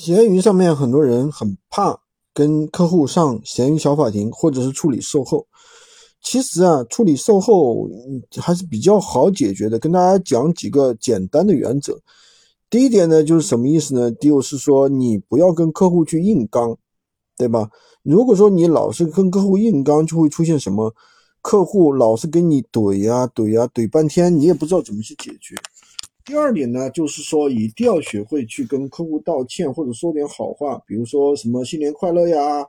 闲鱼上面很多人很怕跟客户上闲鱼小法庭，或者是处理售后。其实啊，处理售后还是比较好解决的。跟大家讲几个简单的原则。第一点呢，就是什么意思呢？就是说你不要跟客户去硬刚，对吧？如果说你老是跟客户硬刚，就会出现什么？客户老是跟你怼呀怼呀怼半天，你也不知道怎么去解决。第二点呢，就是说一定要学会去跟客户道歉，或者说点好话，比如说什么新年快乐呀，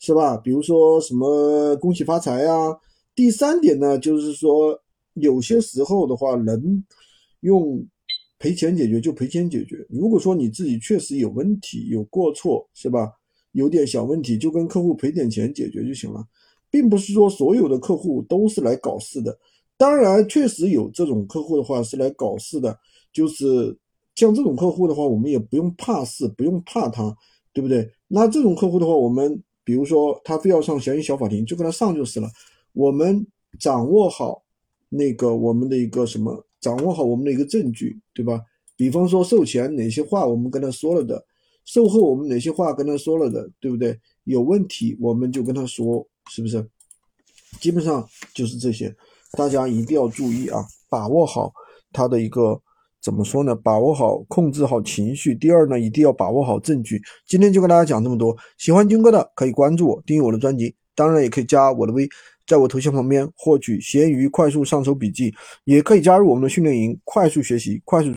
是吧？比如说什么恭喜发财呀。第三点呢，就是说有些时候的话，能用赔钱解决就赔钱解决。如果说你自己确实有问题、有过错，是吧？有点小问题，就跟客户赔点钱解决就行了，并不是说所有的客户都是来搞事的。当然，确实有这种客户的话是来搞事的。就是像这种客户的话，我们也不用怕事，不用怕他，对不对？那这种客户的话，我们比如说他非要上闲鱼小法庭，就跟他上就是了。我们掌握好那个我们的一个什么，掌握好我们的一个证据，对吧？比方说售前哪些话我们跟他说了的，售后我们哪些话跟他说了的，对不对？有问题我们就跟他说，是不是？基本上就是这些，大家一定要注意啊，把握好他的一个。怎么说呢？把握好，控制好情绪。第二呢，一定要把握好证据。今天就跟大家讲这么多。喜欢军哥的可以关注我，订阅我的专辑，当然也可以加我的微，在我头像旁边获取闲鱼快速上手笔记，也可以加入我们的训练营，快速学习，快速。